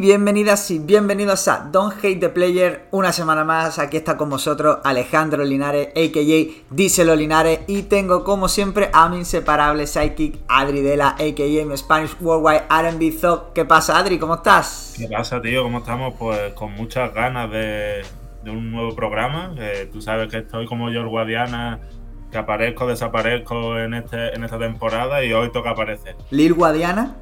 bienvenidas y bienvenidos a Don't Hate the Player. Una semana más, aquí está con vosotros Alejandro Linares, a.k.a. Díselo Linares. Y tengo como siempre a mi inseparable psychic Adri Dela, a.k.a. mi Spanish Worldwide R&B Zog. ¿Qué pasa Adri? ¿Cómo estás? ¿Qué pasa tío? ¿Cómo estamos? Pues con muchas ganas de, un nuevo programa. tú sabes que estoy como George Guadiana que aparezco, desaparezco en, este, en esta temporada y hoy toca aparecer. ¿Lil Guadiana?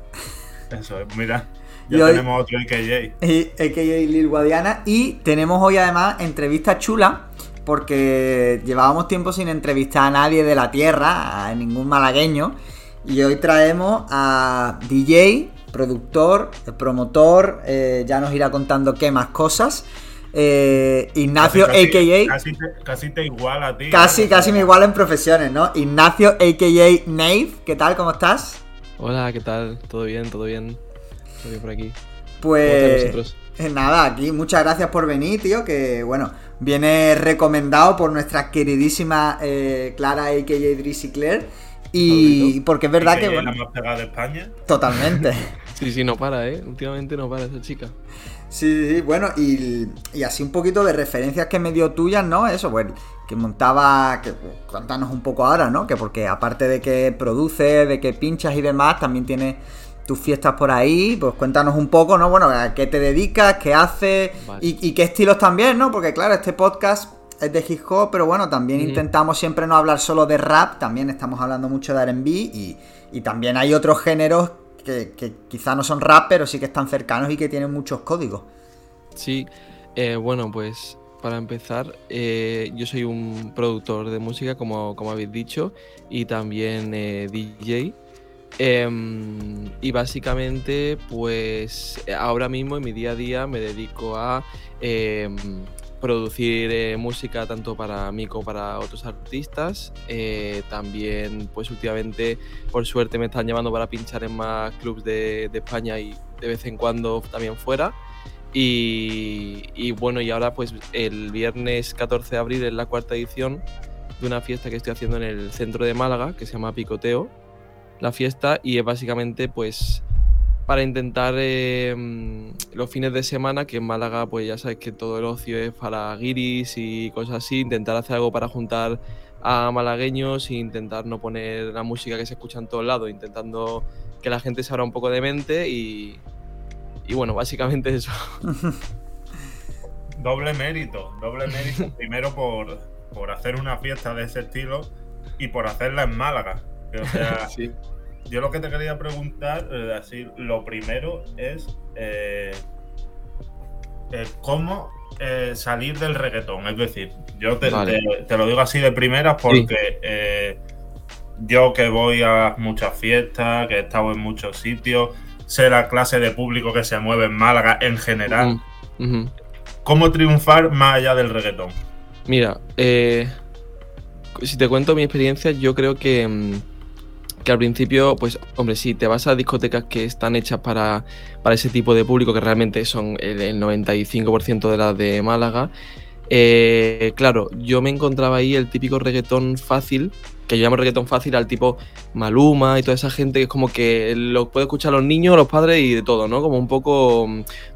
Eso es, mira. Ya tenemos otro AKJ. AKJ Lil Guadiana. Y tenemos hoy además entrevista chula. Porque llevábamos tiempo sin entrevistar a nadie de la tierra, a ningún malagueño. Y hoy traemos a DJ, productor, promotor, eh, ya nos irá contando qué más cosas. Eh, Ignacio, a.k.a. Casi, te igual a ti. Casi, casi me iguala en profesiones, ¿no? Ignacio, a.k.a. Nave, ¿qué tal? ¿Cómo estás? Hola, ¿qué tal? ¿Todo bien? ¿Todo bien? Por aquí. Pues eh, nada, aquí muchas gracias por venir, tío, que bueno, viene recomendado por nuestra queridísima eh, Clara a.k.a. Drizzy Claire. Y porque es verdad que... Bueno, la más pegada de España. Totalmente. sí, sí, no para, ¿eh? Últimamente no para esa chica. Sí, sí, bueno, y, así un poquito de referencias que me dio tuyas, ¿no? Eso, pues, que montaba, que cuéntanos un poco ahora, ¿no? Que porque aparte de que produce, de que pinchas y demás, también tienes tus fiestas por ahí, pues cuéntanos un poco, ¿no? Bueno, a qué te dedicas, qué haces y, qué estilos también, ¿no? Porque claro, este podcast es de hip hop, pero bueno, también intentamos siempre no hablar solo de rap, también estamos hablando mucho de RB y, y también hay otros géneros que, quizá no son rap, pero sí que están cercanos y que tienen muchos códigos. Sí, eh, bueno, pues para empezar, eh, yo soy un productor de música, como, como habéis dicho, y también eh, DJ. Em, y básicamente, pues ahora mismo en mi día a día me dedico a em, producir eh, música tanto para mí como para otros artistas. Eh, también, pues últimamente, por suerte, me están llamando para pinchar en más clubs de, España y de vez en cuando también fuera. Y, bueno, y ahora pues el viernes 14 de abril es la cuarta edición de una fiesta que estoy haciendo en el centro de Málaga, que se llama Picoteo, la fiesta, y es básicamente pues para intentar em, los fines de semana, que en Málaga pues ya sabes que todo el ocio es para guiris y cosas así, intentar hacer algo para juntar a malagueños e intentar no poner la música que se escucha en todos lados, intentando que la gente se abra un poco de mente y, y bueno, básicamente eso. doble mérito, doble mérito. Primero por, por hacer una fiesta de ese estilo y por hacerla en Málaga. O sea, sí yo lo que te quería preguntar, eh, así, lo primero es eh, eh, cómo salir del reggaetón. Es decir, yo te, lo digo así de primera porque yo que voy a muchas fiestas, que he estado en muchos sitios, sé la clase de público que se mueve en Málaga en general. ¿Cómo triunfar más allá del reggaetón? Mira, si te cuento mi experiencia, yo creo que mm, que al principio, pues, hombre, si te vas a discotecas que están hechas para, para ese tipo de público, que realmente son el, 95% de las de Málaga, eh, claro, yo me encontraba ahí el típico reggaetón fácil, que yo llamo reggaetón fácil al tipo Maluma y toda esa gente que es como que lo puede escuchar los niños, los padres y de todo, ¿no? Como un poco,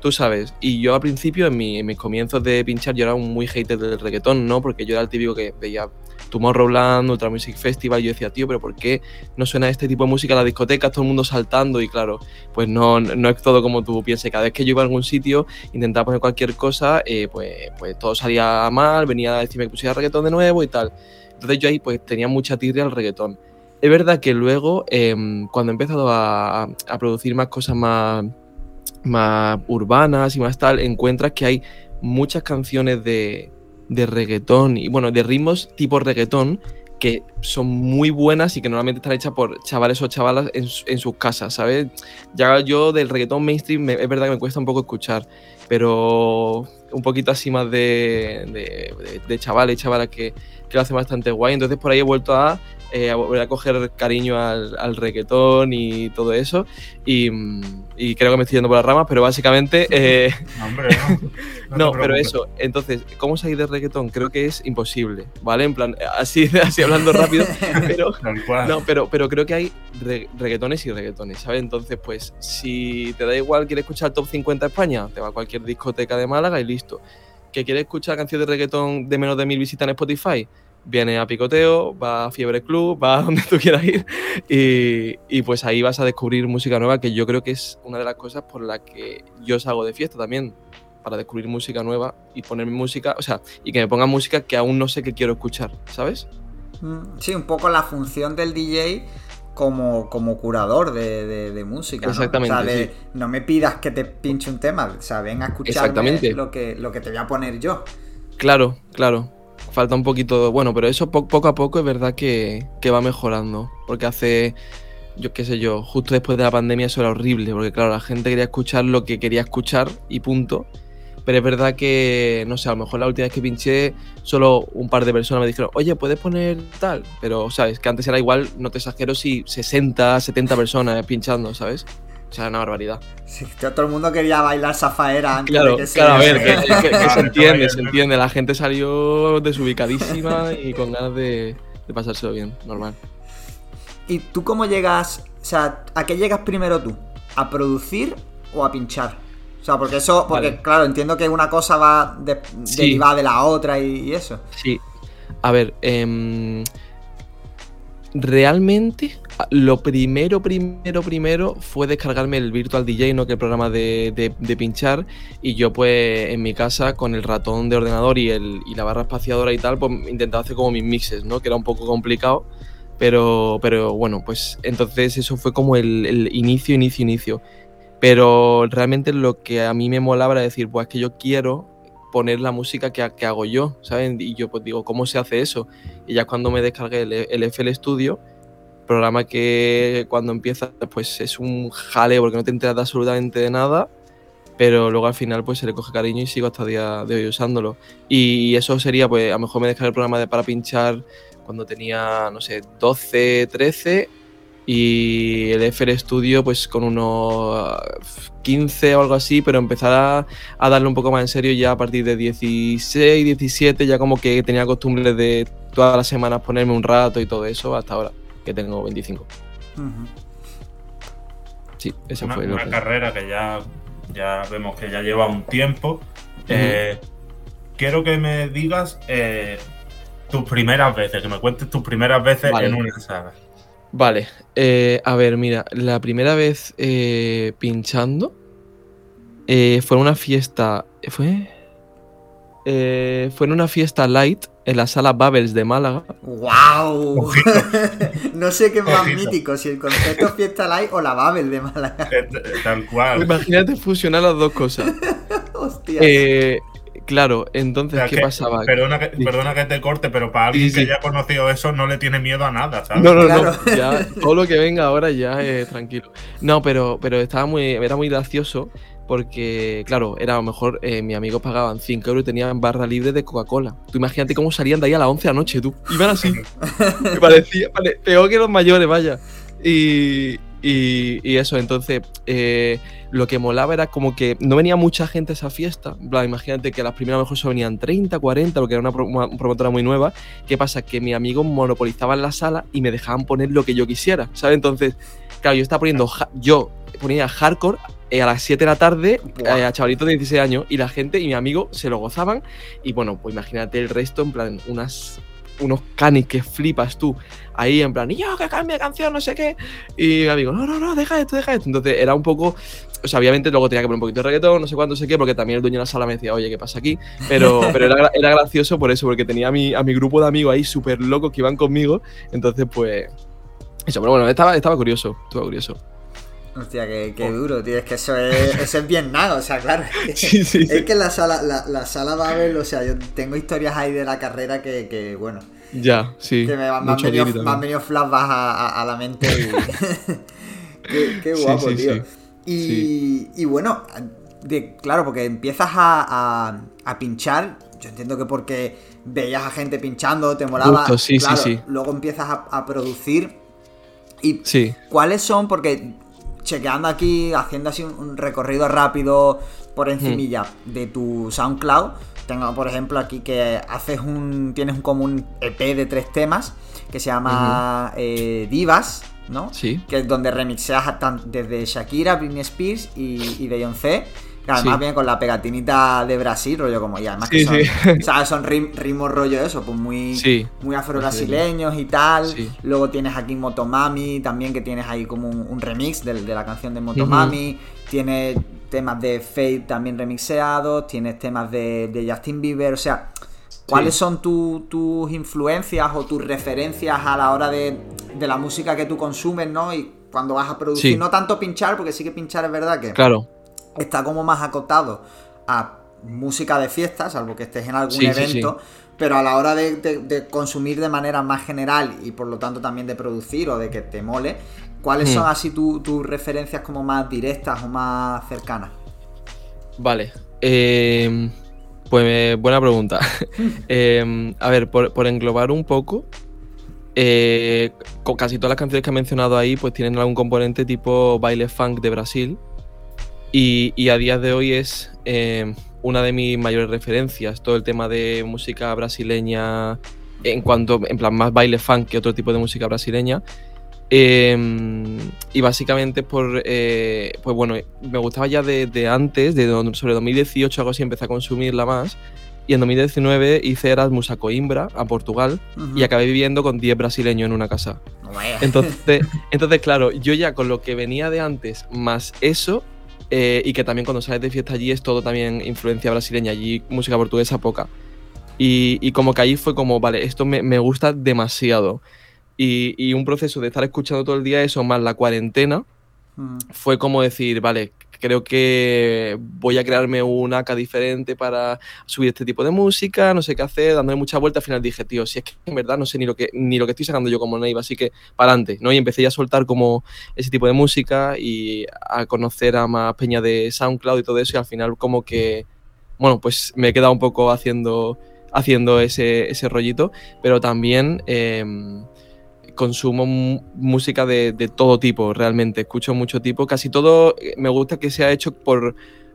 tú sabes. Y yo al principio, en, en mis comienzos de pinchar, yo era un muy hater del reggaetón, ¿no? Porque yo era el típico que veía Tomorrowland, Ultra Music Festival, yo decía, tío, pero ¿por qué no suena este tipo de música en las discotecas, todo el mundo saltando? Y claro, pues no, no es todo como tú piensas. Cada vez que yo iba a algún sitio, intentaba poner cualquier cosa, eh, pues, pues todo salía mal, venía a decirme que pusiera reggaetón de nuevo y tal. Entonces yo ahí pues tenía mucha tirria al reggaetón. Es verdad que luego, em, cuando he empezado a, a, producir más cosas más, más urbanas y más tal, encuentras que hay muchas canciones de, de reggaetón y bueno, de ritmos tipo reggaetón que son muy buenas y que normalmente están hechas por chavales o chavalas en, sus casas, ¿sabes? Ya yo del reggaetón mainstream es verdad que me cuesta un poco escuchar, pero un poquito así más de, de, de, chavales y chavalas que, que lo hacen bastante guay. Entonces por ahí he vuelto a eh, volver a coger cariño al, al, reggaetón y todo eso. Y, y, creo que me estoy yendo por las ramas, pero básicamente... Eh, no, hombre, no. no, pero eso, entonces, ¿cómo salir de reggaetón? Creo que es imposible, ¿vale? En plan, así, así hablando rápido, pero, no, pero, pero creo que hay reggaetones y reggaetones, ¿sabes? Entonces, pues, si te da igual, quieres escuchar el top 50 de España, te va a cualquier discoteca de Málaga y listo. ¿Que quieres escuchar canciones de reggaetón de menos de mil visitas en Spotify? Viene a Picoteo, va a Fiebre Club, va a donde tú quieras ir y, pues ahí vas a descubrir música nueva que yo creo que es una de las cosas por las que yo salgo de fiesta también, para descubrir música nueva y ponerme música, o sea, y que me pongan música que aún no sé qué quiero escuchar, ¿sabes? Mm, sí, un poco la función del DJ como, como curador de, música. Exactamente. O sea, no me pidas que te pinche un tema, o sea, ven a escuchar lo que, lo que te voy a poner yo. Claro, claro falta un poquito, bueno, pero eso poco a poco es verdad que, va mejorando, porque hace, yo qué sé yo, justo después de la pandemia eso era horrible, porque claro, la gente quería escuchar lo que quería escuchar y punto. Pero es verdad que, no sé, a lo mejor la última vez que pinché, solo un par de personas me dijeron, oye, ¿puedes poner tal? Pero, ¿sabes? Que antes era igual, no te exagero, si 60, 70 personas pinchando, ¿sabes? O sea, una barbaridad. Sí, todo el mundo quería bailar Zafaera antes claro, de que se... Claro, a ver, que, se entiende, se entiende. La gente salió desubicadísima y con ganas de, de pasárselo bien, normal. ¿Y tú cómo llegas? O sea, ¿a qué llegas primero tú? ¿A producir o a pinchar? O sea, porque eso, porque claro, entiendo que una cosa va de, derivada de la otra y, y, eso. Sí. A ver, eh, realmente lo primero, primero, primero fue descargarme el Virtual DJ, no que el programa de, pinchar, y yo pues en mi casa con el ratón de ordenador y, el, y la barra espaciadora y tal, pues intentaba hacer como mis mixes, ¿no? Que era un poco complicado, pero, pero bueno, pues entonces eso fue como el, inicio, inicio, inicio. Pero realmente lo que a mí me molaba era decir, pues es que yo quiero poner la música que, que, hago yo, ¿saben? Y yo pues digo, ¿cómo se hace eso? Y ya cuando me descargué el, el FL Studio, programa que cuando empieza pues es un jale porque no te enteras absolutamente de nada, pero luego al final pues se le coge cariño y sigo hasta el día de hoy usándolo. Y eso sería pues a lo mejor me descargué el programa de para pinchar cuando tenía, no sé, 12, 13 y el FL Studio pues con unos 15 o algo así, pero empezar a, darle un poco más en serio ya a partir de 16, 17, ya como que tenía costumbre de todas las semanas ponerme un rato y todo eso hasta ahora, que tengo 25. Sí, esa una, fue una carrera que ya, ya vemos que ya lleva un tiempo. Eh, quiero que me digas eh, tus primeras veces, que me cuentes tus primeras veces en una saga. Vale, eh, a ver, mira, la primera vez eh, pinchando eh, fue una fiesta. ¿Fue? Fue en una fiesta light en la sala Babels de Málaga. ¡Wow! no sé qué es más mítico, si el concepto fiesta light o la Babel de Málaga. Tal cual. Imagínate fusionar las dos cosas. Hostia. Claro, entonces, ¿qué pasaba? Perdona que, perdona que, te corte, pero para alguien que ya ha conocido eso no le tiene miedo a nada, ¿sabes? No, no, no. Ya, todo lo que venga ahora ya es tranquilo. No, pero, pero estaba muy, era muy gracioso porque, claro, era a lo mejor eh, mis amigos pagaban 5 euros y tenían barra libre de Coca-Cola. Tú imagínate cómo salían de ahí a las 11 de la noche, tú. Iban así. Me parecía, peor que los mayores, vaya. Y, y, eso, entonces, eh, lo que molaba era como que no venía mucha gente a esa fiesta. imagínate que las primeras a lo mejor solo venían 30, 40, porque era una, promotora muy nueva. ¿Qué pasa? Que mis amigos monopolizaban la sala y me dejaban poner lo que yo quisiera, ¿sabes? Entonces, claro, yo estaba poniendo, yo ponía hardcore eh, a las 7 de la tarde eh, a chavalitos de 16 años y la gente y mi amigo se lo gozaban. Y bueno, pues imagínate el resto, en plan, unas unos canis que flipas tú ahí en plan, y yo que cambie de canción, no sé qué. Y mi amigo, no, no, no, deja esto, deja esto. Entonces era un poco, o sea, obviamente luego tenía que poner un poquito de reggaetón, no sé cuánto, no sé qué, porque también el dueño de la sala me decía, oye, ¿qué pasa aquí? Pero, pero era, era gracioso por eso, porque tenía a mi, a mi grupo de amigos ahí súper locos que iban conmigo. Entonces, pues, eso, pero bueno, estaba, estaba curioso, estaba curioso. Hostia, qué, qué, duro, tío. Es que eso es, eso es bien nada, o sea, claro. Es que, sí, es que la sala, la, la sala Babel, o sea, yo tengo historias ahí de la carrera que, que bueno, ya, sí. Que me, han, venido, flashbacks a, la mente. qué, guapo, tío. Y, y, bueno, de, claro, porque empiezas a, a, pinchar yo entiendo que porque veías a gente pinchando, te molaba. sí, sí, sí. Luego empiezas a, producir. ¿Y sí. cuáles son? Porque chequeando aquí, haciendo así un, recorrido rápido por encimilla hmm. de tu SoundCloud, tengo por ejemplo aquí que haces un. tienes un como un EP de tres temas que se llama eh, Divas, ¿no? Sí. Que es donde remixeas desde Shakira, Britney Spears y, y Beyoncé. Además viene con la pegatinita de Brasil, rollo como y además que son, o sea, son ritmos rollo eso, pues muy, muy afro-brasileños y tal. Luego tienes aquí Motomami, también que tienes ahí como un, remix de, la canción de Motomami. Tienes temas de Fate también remixeados, tienes temas de, Justin Bieber, o sea, ¿cuáles son tus influencias o tus referencias a la hora de, de, la música que tú consumes, ¿no? Y cuando vas a producir, no tanto pinchar, porque sí que pinchar es verdad que... Claro está como más acotado a música de fiesta, salvo que estés en algún evento, pero a la hora de, consumir de manera más general y por lo tanto también de producir o de que te mole, ¿cuáles hmm. son así tus referencias como más directas o más cercanas? Vale, em, pues buena pregunta. Em, a ver, por, englobar un poco, eh, casi todas las canciones que he mencionado ahí pues tienen algún componente tipo baile funk de Brasil y, a día de hoy es eh, una de mis mayores referencias, todo el tema de música brasileña, en cuanto, en plan, más baile funk que otro tipo de música brasileña. Em, y básicamente por, eh, pues bueno, me gustaba ya de, antes, de sobre 2018 algo así, empecé a consumirla más. Y en 2019 hice Erasmus a Coimbra, a Portugal, y acabé viviendo con 10 brasileños en una casa. Entonces, entonces, claro, yo ya con lo que venía de antes, más eso, eh, y que también cuando sales de fiesta allí es todo también influencia brasileña, allí música portuguesa poca. Y, como que allí fue como, vale, esto me, me gusta demasiado. Y, y, un proceso de estar escuchando todo el día eso, más la cuarentena, mm. fue como decir, vale, creo que voy a crearme una AK diferente para subir este tipo de música, no sé qué hacer, dándole mucha vuelta. Al final dije, tío, si es que en verdad no sé ni lo que, ni lo que estoy sacando yo como Neiva, así que para adelante, ¿no? Y empecé a soltar como ese tipo de música y a conocer a más peña de SoundCloud y todo eso, y al final como que, bueno, pues me he quedado un poco haciendo, haciendo ese, ese rollito, pero también... Em, consumo música de, todo tipo, realmente. Escucho mucho tipo. Casi todo eh, me gusta que sea hecho por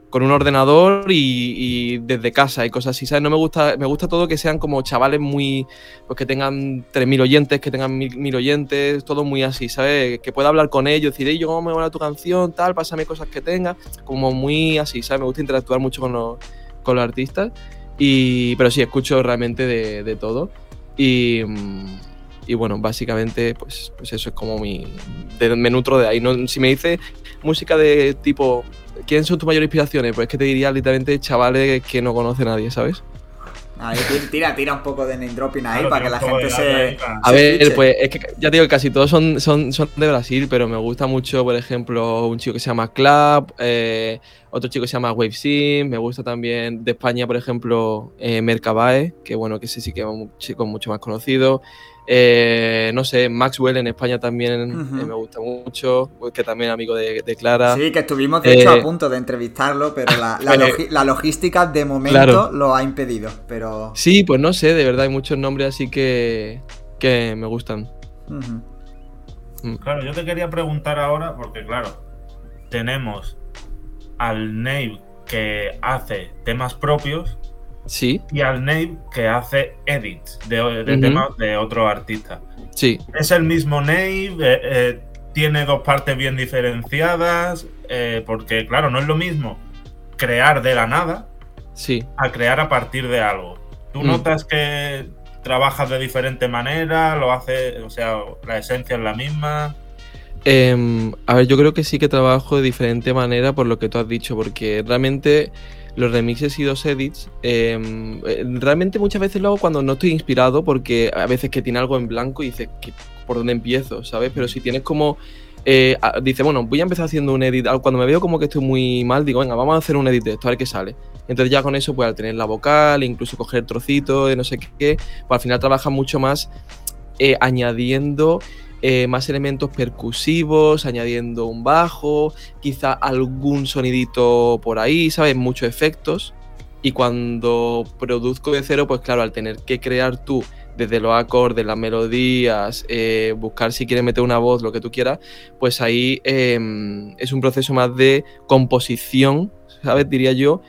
con un ordenador y, desde casa y cosas así, ¿sabes? No me gusta, me gusta todo que sean como chavales muy, pues que tengan 3.000 oyentes, que tengan 1.000 oyentes, todo muy así, ¿sabes? Que pueda hablar con ellos, decir, yo, ¿cómo me va tu canción? Tal, pásame cosas que tenga, como muy así, ¿sabes? Me gusta interactuar mucho con los, con los artistas, y, pero sí, escucho realmente de, de todo. Y, mm, y bueno, básicamente, pues, pues eso es como mi. me nutro de ahí. ¿no? Si me dice música de tipo. ¿Quiénes son tus mayores inspiraciones? Pues es que te diría literalmente chavales que no conoce nadie, ¿sabes? Ahí, tira, tira un poco de name dropping ahí para que la gente se. A ver, pues es que ya digo que casi todos son, son, son de Brasil, pero me gusta mucho, por ejemplo, un chico que se llama Club, eh, otro chico que se llama Wave Sim, me gusta también de España, por ejemplo, eh, Mercabae, que bueno, que ese sí que es un chico mucho más conocido. Eh, no sé, Maxwell en España también eh, me gusta mucho, que también amigo de, Clara. Sí, que estuvimos de hecho a eh, punto de entrevistarlo, pero la, logística de momento lo ha impedido. Pero... Sí, pues no sé, de verdad hay muchos nombres así que, que me gustan. Mm. Claro, yo te quería preguntar ahora, porque claro, tenemos al Nave que hace temas propios Sí. Y al Nave que hace edits de, temas de otro artista. Sí. Es el mismo Nave, eh, eh, tiene dos partes bien diferenciadas, eh, porque claro, no es lo mismo crear de la nada sí. a crear a partir de algo. ¿Tú mm. notas que trabajas de diferente manera? ¿Lo hace, o sea, la esencia es la misma? Em, a ver, yo creo que sí que trabajo de diferente manera por lo que tú has dicho, porque realmente los remixes y dos edits, em, eh, realmente muchas veces lo hago cuando no estoy inspirado, porque a veces que tiene algo en blanco y dices, ¿por dónde empiezo? ¿Sabes? Pero si tienes como... Eh, dice, bueno, voy a empezar haciendo un edit. Cuando me veo como que estoy muy mal, digo, venga, vamos a hacer un edit de esto, a ver qué sale. Entonces ya con eso, pues al tener la vocal, incluso coger trocitos de no sé qué, pues al final trabaja mucho más eh, añadiendo eh, más elementos percusivos, añadiendo un bajo, quizá algún sonidito por ahí, ¿sabes? Muchos efectos. Y cuando produzco de cero, pues claro, al tener que crear tú desde los acordes, las melodías, eh, buscar si quieres meter una voz, lo que tú quieras, pues ahí em, es un proceso más de composición, ¿sabes? Diría yo.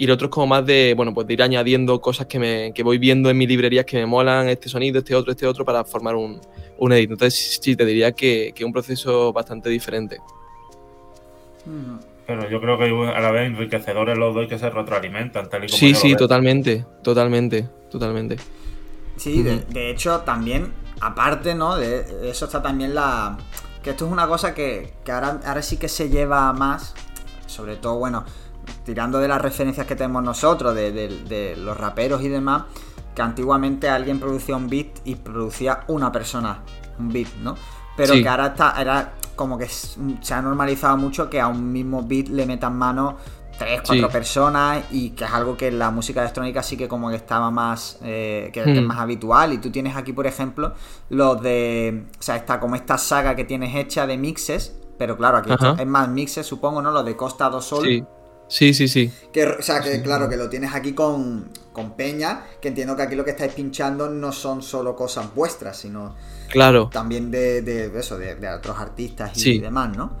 Y el otro es como más de, bueno, pues de ir añadiendo cosas que, me, que voy viendo en mis librerías que me molan, este sonido, este otro, este otro, para formar un, un edit. Entonces sí, te diría que es un proceso bastante diferente. Mm. Pero yo creo que a la vez enriquecedores los dos que se retroalimentan, tal y como Sí, sí, totalmente, totalmente, totalmente. Sí, de, hecho, también, aparte, ¿no? De eso está también la. Que esto es una cosa que, ahora, ahora sí que se lleva más. Sobre todo, bueno, tirando de las referencias que tenemos nosotros, de, los raperos y demás, que antiguamente alguien producía un beat y producía una persona un beat, ¿no? Pero que ahora está, era como que se ha normalizado mucho que a un mismo beat le metan mano tres, cuatro personas y que es algo que en la música electrónica sí que como que estaba más, eh, que, es hmm. más habitual y tú tienes aquí por ejemplo los de, o sea, está como esta saga que tienes hecha de mixes, pero claro, aquí es más mixes supongo, ¿no? Los de Costa do Sol. Sí. Sí, sí, sí. Que, o sea, que claro, que lo tienes aquí con, con Peña, que entiendo que aquí lo que estáis pinchando no son solo cosas vuestras, sino claro. también de, de eso, de, otros artistas y, demás, ¿no?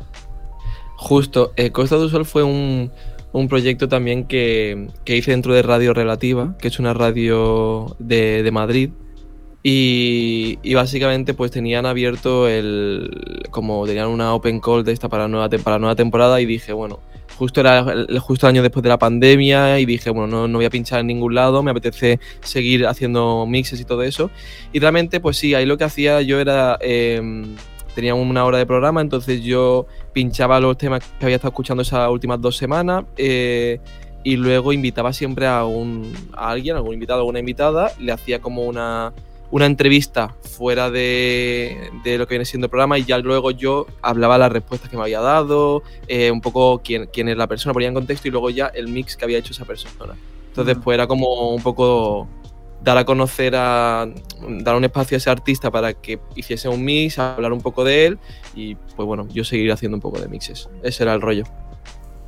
Justo, eh, Costa do Sol fue un, un proyecto también que, hice dentro de Radio Relativa, que es una radio de, Madrid. Y, básicamente pues tenían abierto el como tenían una open call de esta para nueva, para nueva temporada y dije bueno justo era el, justo año después de la pandemia y dije bueno no, no voy a pinchar en ningún lado me apetece seguir haciendo mixes y todo eso y realmente pues sí ahí lo que hacía yo era em, tenía una hora de programa, entonces yo pinchaba los temas que había estado escuchando esas últimas dos semanas eh, y luego invitaba siempre a, un, a alguien, algún invitado, alguna invitada, le hacía como una, una entrevista fuera de, lo que viene siendo el programa y ya luego yo hablaba las respuestas que me había dado, eh, un poco quién, quién es la persona, ponía en contexto y luego ya el mix que había hecho esa persona. Entonces, pues era como un poco dar a conocer a dar un espacio a ese artista para que hiciese un mix, hablar un poco de él y pues bueno, yo seguir haciendo un poco de mixes. Ese era el rollo.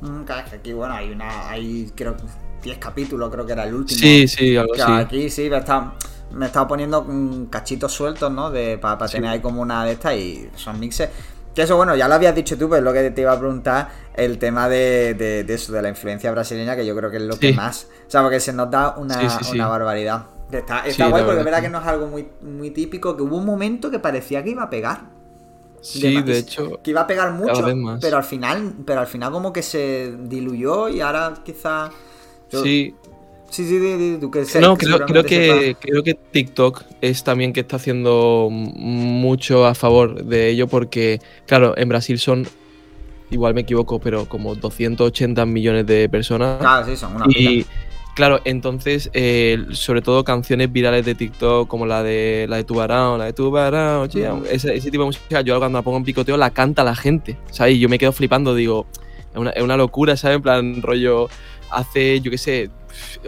Mm, claro, que aquí bueno, hay una hay creo 10 capítulos, creo que era el último. Sí, sí, algo así. Aquí sí, está me estaba poniendo cachitos sueltos, ¿no? De, para, tener ahí como una de estas y son mixes. Que eso, bueno, ya lo habías dicho tú, pero es lo que te iba a preguntar, el tema de, de, eso, de la influencia brasileña, que yo creo que es lo que más. O sea, porque se nos da una, una barbaridad. Está, guay porque es verdad que no es algo muy, muy típico, que hubo un momento que parecía que iba a pegar. Sí, de, hecho. Que iba a pegar mucho, pero al final, pero al final como que se diluyó y ahora quizá. Sí. Sí, sí, tú que No, creo, que, creo que TikTok es también que está haciendo mucho a favor de ello porque, claro, en Brasil son, igual me equivoco, pero como 280 millones de personas. Claro, sí, son una y, Claro, entonces, eh, sobre todo canciones virales de TikTok como la de la de Tubarão, la de Tubarão, ese, ese, tipo de música, yo cuando la pongo en picoteo la canta la gente, ¿sabes? Y yo me quedo flipando, digo, es una, es una locura, ¿sabes? En plan, rollo, hace, yo qué sé,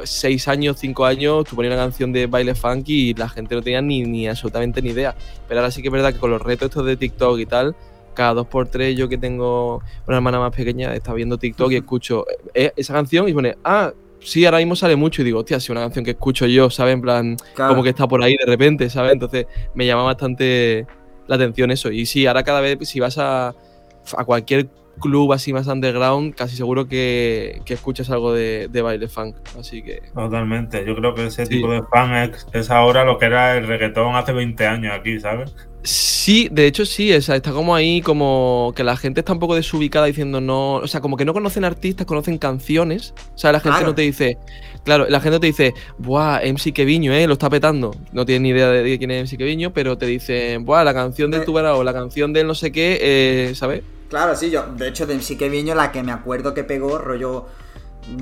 seis años, cinco años, tú ponías una canción de baile funky y la gente no tenía ni, ni absolutamente ni idea. Pero ahora sí que es verdad que con los retos estos de TikTok y tal, cada dos por tres yo que tengo una hermana más pequeña está viendo TikTok y escucho eh, esa canción y pone, ah, sí, ahora mismo sale mucho y digo, hostia, si una canción que escucho yo, ¿sabes? En plan, como que está por ahí de repente, ¿sabes? Entonces me llama bastante la atención eso. Y sí, ahora cada vez, si vas a, a cualquier club así más underground, casi seguro que, que escuchas algo de, baile funk. Así que. Totalmente. Yo creo que ese tipo de funk es, ahora lo que era el reggaetón hace 20 años aquí, ¿sabes? Sí, de hecho sí, está como ahí como que la gente está un poco desubicada diciendo no, o sea, como que no conocen artistas, conocen canciones. O sea, la gente no te dice, claro, la gente te dice, buah, MC Keviño, eh, lo está petando. No tienes ni idea de quién es MC Keviño, pero te dicen, buah, la canción de tu o la canción de no sé qué, eh, ¿sabes? Claro, sí, yo, de hecho, de MC Keviño, la que me acuerdo que pegó, rollo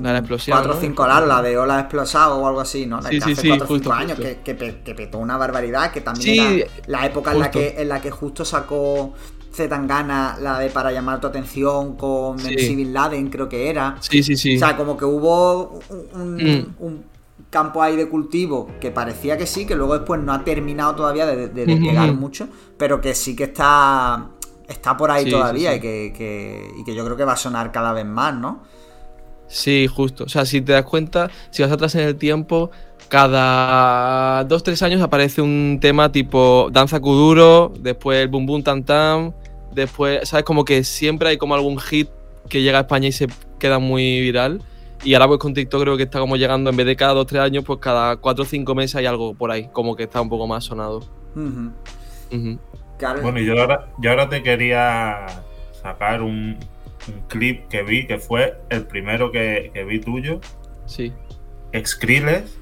la, explosión. 4 o 5 la, la de Hola Explosado o algo así, ¿no? La sí, que hace 4 o 5 años, Que, que, petó una barbaridad, que también era la época en la, que, en la que justo sacó Zetangana, la de Para llamar tu atención con MC Bin Laden, creo que era. Sí, sí, sí. O sea, como que hubo un, un campo ahí de cultivo que parecía que sí, que luego después no ha terminado todavía de, de, despegar mucho, pero que sí que está, está por ahí todavía Y, que, que, y que yo creo que va a sonar cada vez más, ¿no? Sí, justo. O sea, si te das cuenta, si vas atrás en el tiempo, cada dos, tres años aparece un tema tipo Danza Kuduro, después el Boom Boom Tam Tam, después, ¿sabes? Como que siempre hay como algún hit que llega a España y se queda muy viral. Y ahora pues con TikTok creo que está como llegando, en vez de cada dos, tres años, pues cada cuatro o cinco meses hay algo por ahí, como que está un poco más sonado. Bueno, y yo ahora, yo ahora te quería sacar un, clip que vi, que fue el primero que, vi tuyo. Sí. Skrillex,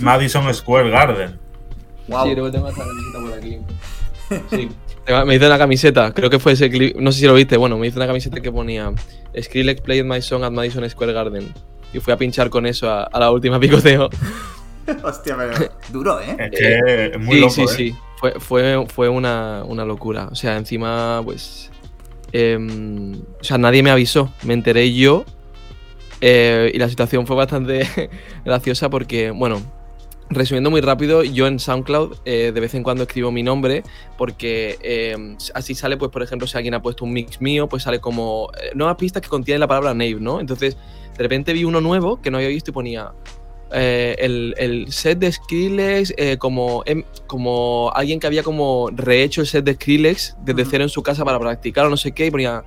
Madison Square Garden. Wow. Sí, creo que tengo esta camiseta por aquí. Sí. Me hice una camiseta, creo que fue ese clip, no sé si lo viste, bueno, me hice una camiseta que ponía Skrillex played my song at Madison Square Garden. Y fui a pinchar con eso a, la última picoteo. Hostia, pero duro, ¿eh? Es que es muy loco, sí, ¿eh? sí. Fue, fue, fue una, una, locura. O sea, encima, pues. Em, o sea, nadie me avisó. Me enteré yo. Eh, y la situación fue bastante graciosa porque, bueno, resumiendo muy rápido, yo en SoundCloud eh, de vez en cuando escribo mi nombre porque em, así sale, pues, por ejemplo, si alguien ha puesto un mix mío, pues sale como eh, nuevas pistas que contienen la palabra Nave, ¿no? Entonces, de repente vi uno nuevo que no había visto y ponía eh, el, set de Skrillex como, em, como alguien que había como rehecho el set de Skrillex desde cero en su casa para practicar o no sé qué y ponía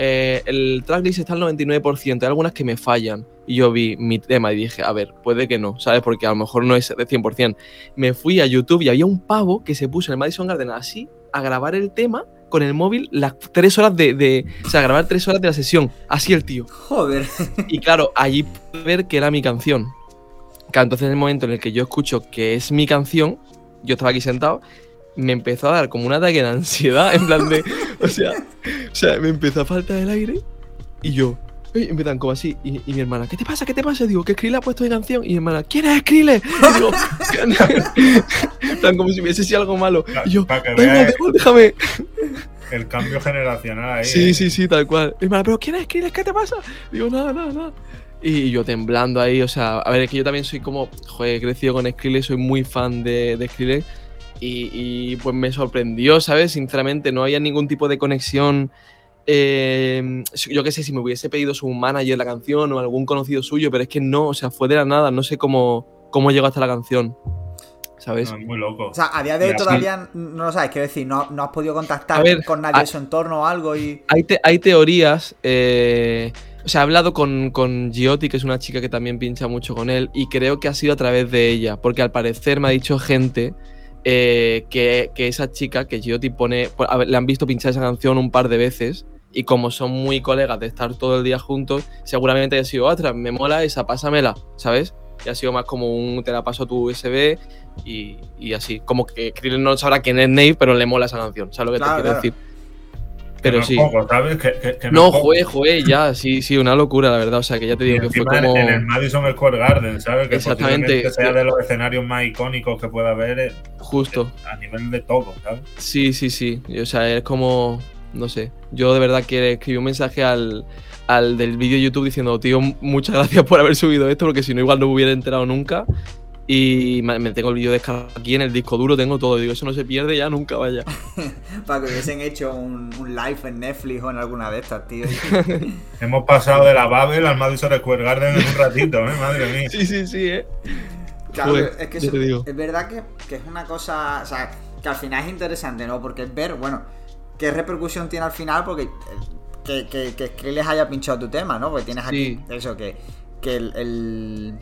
eh, el tracklist está al 99%, hay algunas que me fallan. Y yo vi mi tema y dije, a ver, puede que no, ¿sabes? Porque a lo mejor no es de 100%. Me fui a YouTube y había un pavo que se puso en el Madison Garden así a grabar el tema con el móvil las tres horas de, O sea, grabar tres horas de la sesión. Así el tío. Joder. Y claro, allí pude ver que era mi canción. Claro, entonces en el momento en el que yo escucho que es mi canción, yo estaba aquí sentado me empezó a dar como un ataque de ansiedad, en plan de. o, sea, o sea, me empezó a faltar el aire y yo. Y empiezan como así. Y, mi hermana, ¿qué te pasa? ¿Qué te pasa? Digo, que Skrillex ha puesto de canción. Y mi hermana, ¿quién es Skrillex? Y digo, tan como si hubiese sido algo malo. Y yo, déjame. El cambio generacional ahí. Sí, ¿eh? sí, sí, tal cual. Y mi hermana, ¿pero quién es Skrillex? ¿Qué te pasa? Digo, nada, nada, nada. Y yo temblando ahí, o sea, a ver, es que yo también soy como, joder, he crecido con Skrillex, soy muy fan de, de Skrillex. Y, pues me sorprendió, ¿sabes? Sinceramente, no había ningún tipo de conexión. Eh, yo qué sé, si me hubiese pedido su manager la canción o algún conocido suyo, pero es que no, o sea, fue de la nada, no sé cómo, cómo llegó hasta la canción. ¿Sabes? muy loco. O sea, a día de hoy todavía no lo sabes, quiero decir, no, no has podido contactar con nadie de su entorno o algo y. Hay, hay teorías. Eh, o sea, he hablado con, con Giotti, que es una chica que también pincha mucho con él, y creo que ha sido a través de ella, porque al parecer me ha dicho gente eh, que, esa chica, que Gioti pone, le han visto pinchar esa canción un par de veces y como son muy colegas de estar todo el día juntos, seguramente haya sido otra, me mola esa, pásamela, ¿sabes? Y ha sido más como un te la paso tu USB y, así. Como que Krillin no sabrá quién es Nave, pero le mola esa canción, ¿sabes lo que te quiero decir? Pero sí. no, juez, juez, ya, sí, sí, una locura, la verdad. O sea, que ya te digo que fue como. En el Madison Square Garden, ¿sabes? Que Exactamente. sea de los escenarios más icónicos que pueda haber. Eh, Justo. A nivel de todo, ¿sabes? Sí, sí, sí. O sea, es como. No sé. Yo de verdad que escribí un mensaje al, al del vídeo de YouTube diciendo, tío, muchas gracias por haber subido esto, porque si no, igual no me hubiera enterado nunca. Y me tengo el vídeo descargado aquí en el disco duro, tengo todo. Digo, eso no se pierde ya nunca, vaya. Para que hubiesen hecho un, live en Netflix o en alguna de estas, tío. Hemos pasado de la Babel al Madison Square Garden en un ratito, ¿eh? Madre mía. Sí, sí, sí, ¿eh? Claro, es que es verdad que, que, es una cosa, o sea, que al final es interesante, ¿no? Porque es ver, bueno, qué repercusión tiene al final, porque que, que, que les haya pinchado tu tema, ¿no? Porque tienes aquí eso, que, que el el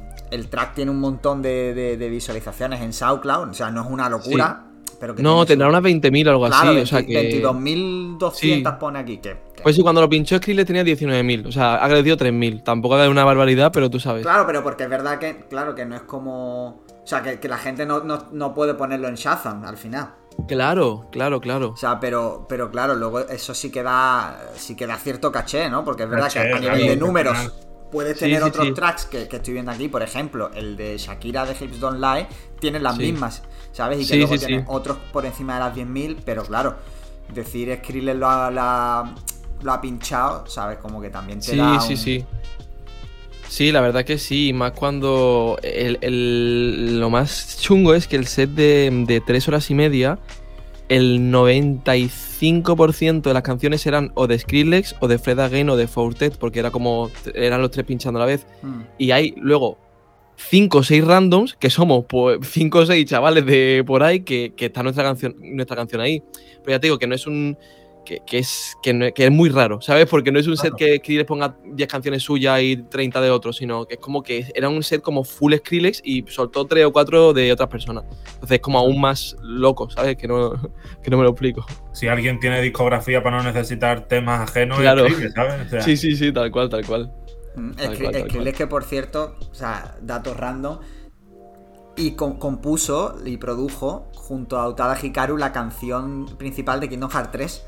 track tiene un montón de, visualizaciones en SoundCloud, o sea, no es una locura. Pero no, tendrá unas 20.000 o algo así. o sea que... 22.200 pone aquí. Que, Pues sí, cuando lo pinchó Skrillex tenía 19.000. O sea, ha agradecido 3.000. Tampoco es una barbaridad, pero tú sabes. Claro, pero porque es verdad que, claro, que no es como. O sea, que, la gente no, puede ponerlo en Shazam al final. Claro, claro, claro. O sea, pero, pero claro, luego eso sí que da, sí que da cierto caché, ¿no? Porque es verdad que a nivel de números Puedes tener otros tracks que, estoy viendo aquí, por ejemplo, el de Shakira de Hips Don't Lie, tiene las mismas, ¿sabes? Y que luego tiene otros por encima de las 10.000, pero claro, decir Skrillex lo ha, lo ha pinchado, ¿sabes? Como que también te da. Sí, sí, sí. Sí, la verdad que sí, más cuando el, lo más chungo es que el set de, de tres horas y media el 95% de las canciones eran o de Skrillex o de Fred Again o de Fortet, porque era como eran los tres pinchando a la vez. Mm. Y hay luego cinco o seis randoms que somos pues, cinco o seis chavales de por ahí que, que está nuestra canción, nuestra canción ahí. Pero ya te digo que no es un que, es, que, es muy raro, ¿sabes? Porque no es un set que Skrillex ponga 10 canciones suyas y 30 de otros, sino que es como que era un set como full Skrillex y soltó 3 o 4 de otras personas. Entonces es como aún más loco, ¿sabes? Que no, que no me lo explico. Si alguien tiene discografía para no necesitar temas ajenos, claro. ¿sabes? sí, sí, sí, tal cual, tal cual. Mm, Skrillex, que por cierto, o sea, datos random, y compuso y produjo junto a Utada Hikaru la canción principal de Kingdom Hearts 3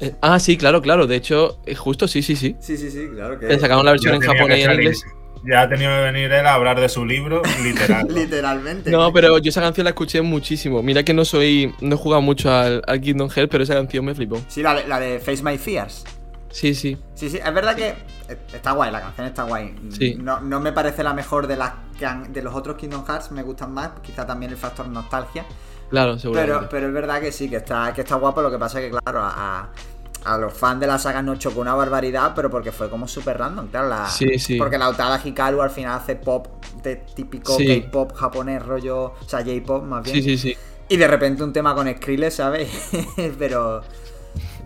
eh, ah, sí, claro, claro. De hecho, eh, justo sí, sí, sí. Sí, sí, sí, claro que. Le sacamos la versión en japonés y en inglés. Ya ha tenido que venir él a hablar de su libro, literal. Literalmente. No, pero yo esa canción la escuché muchísimo. Mira que no soy. No he jugado mucho al, Kingdom Hearts, pero esa canción me flipó. Sí, la de, la de Face My Fears. Sí, sí. Sí, sí, es verdad que está guay, la canción está guay. Sí. No, no me parece la mejor de las que de los otros Kingdom Hearts, me gustan más, quizá también el factor nostalgia. Claro, seguro. Pero, es verdad que sí, que está, que está guapo, lo que pasa es que, claro, a, a los fans de la saga nos chocó una barbaridad, pero porque fue como súper random, claro. La, sí, sí. Porque la Utada Hikaru al final hace pop de típico K-pop japonés, rollo, o sea, J-pop más bien. Sí, sí, sí. Y de repente un tema con Skrillex, ¿sabes? pero...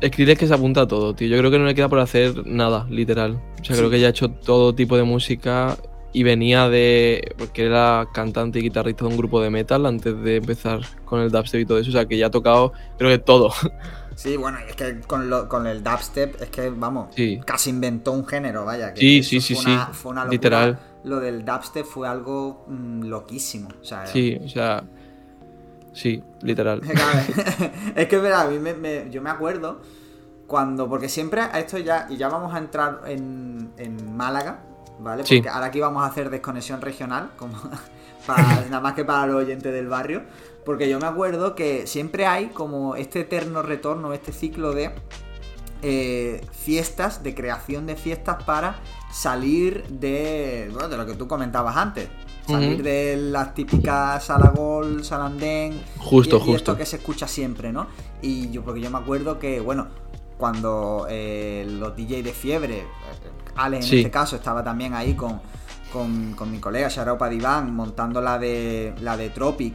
Skrillex que se apunta a todo, tío. Yo creo que no le queda por hacer nada, literal. O sea, creo que ya ha hecho todo tipo de música y venía de. porque era cantante y guitarrista de un grupo de metal antes de empezar con el dubstep y todo eso. O sea, que ya ha tocado, creo que todo. Sí, bueno, es que con, lo, con el dubstep es que, vamos, casi inventó un género, vaya. Que sí, sí, sí, sí. Fue una locura. Literal. Lo del dubstep fue algo mm, loquísimo. O sea, sí, o sea. Sí, literal. es que, verdad, a mí me, yo me acuerdo cuando. Porque siempre a esto ya. Y ya vamos a entrar en, en Málaga, ¿vale? Porque ahora aquí vamos a hacer desconexión regional, como nada más que para los oyentes del barrio. Porque yo me acuerdo que siempre hay como este eterno retorno, este ciclo de eh, fiestas, de creación de fiestas para salir de, bueno, de lo que tú comentabas antes. Salir de las típicas Salagol, Salandén. Justo, y, justo. esto que se escucha siempre, ¿no? Y yo, porque yo me acuerdo que, bueno, cuando eh, los DJ de fiebre, eh, Ale en este caso, estaba también ahí con, con, mi colega Sharaupa Divan montando la de, la de Tropic.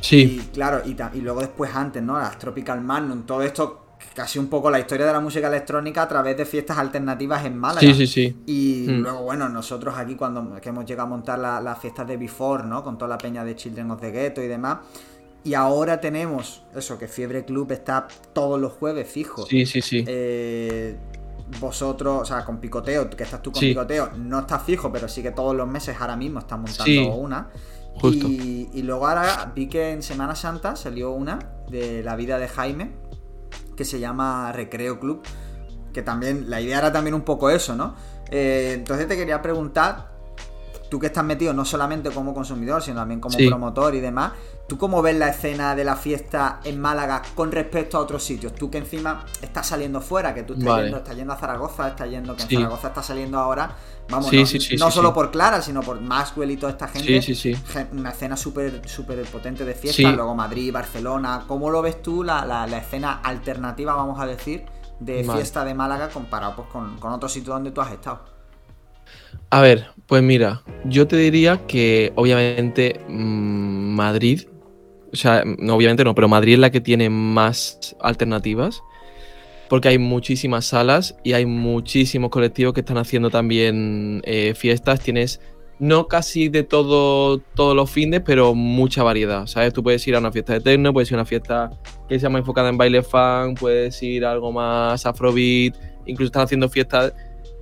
Sí. Y claro, y, luego después antes, ¿no? Las Tropical Magnum, todo esto casi un poco la historia de la música electrónica a través de fiestas alternativas en Málaga. Sí, sí, sí. Y mm. luego, bueno, nosotros aquí cuando que hemos llegado a montar las fiestas de Before, ¿no? Con toda la peña de Children of the Ghetto y demás. Y ahora tenemos eso, que Fiebre Club está todos los jueves fijo. Sí, sí, sí. Eh, vosotros, o sea, con Picoteo, que estás tú con Picoteo, no estás fijo, pero sí que todos los meses ahora mismo estás montando una. Y, luego ahora vi que en Semana Santa salió una de la vida de Jaime, que se llama Recreo Club, que también, la idea era también un poco eso, ¿no? Eh, entonces te quería preguntar, tú que estás metido no solamente como consumidor, sino también como promotor y demás, ¿tú cómo ves la escena de la fiesta en Málaga con respecto a otros sitios? Tú que encima estás saliendo fuera, que tú estás, yendo, estás yendo a Zaragoza, estás yendo, que en Zaragoza está saliendo ahora Vamos, no, solo por Clara, sino por Maxwell y toda esta gente. Una escena súper súper potente de fiesta. Luego Madrid, Barcelona. ¿Cómo lo ves tú, la, escena alternativa, vamos a decir, de fiesta de Málaga comparado pues, con, con otros sitios donde tú has estado? A ver, pues mira, yo te diría que obviamente mm, Madrid, o sea, obviamente no, pero Madrid es la que tiene más alternativas porque hay muchísimas salas y hay muchísimos colectivos que están haciendo también eh, fiestas. Tienes no casi de todo todos los fines, pero mucha variedad. ¿Sabes? Tú puedes ir a una fiesta de techno, puedes ir a una fiesta que se llama enfocada en baile funk, puedes ir a algo más afrobeat, incluso están haciendo fiestas.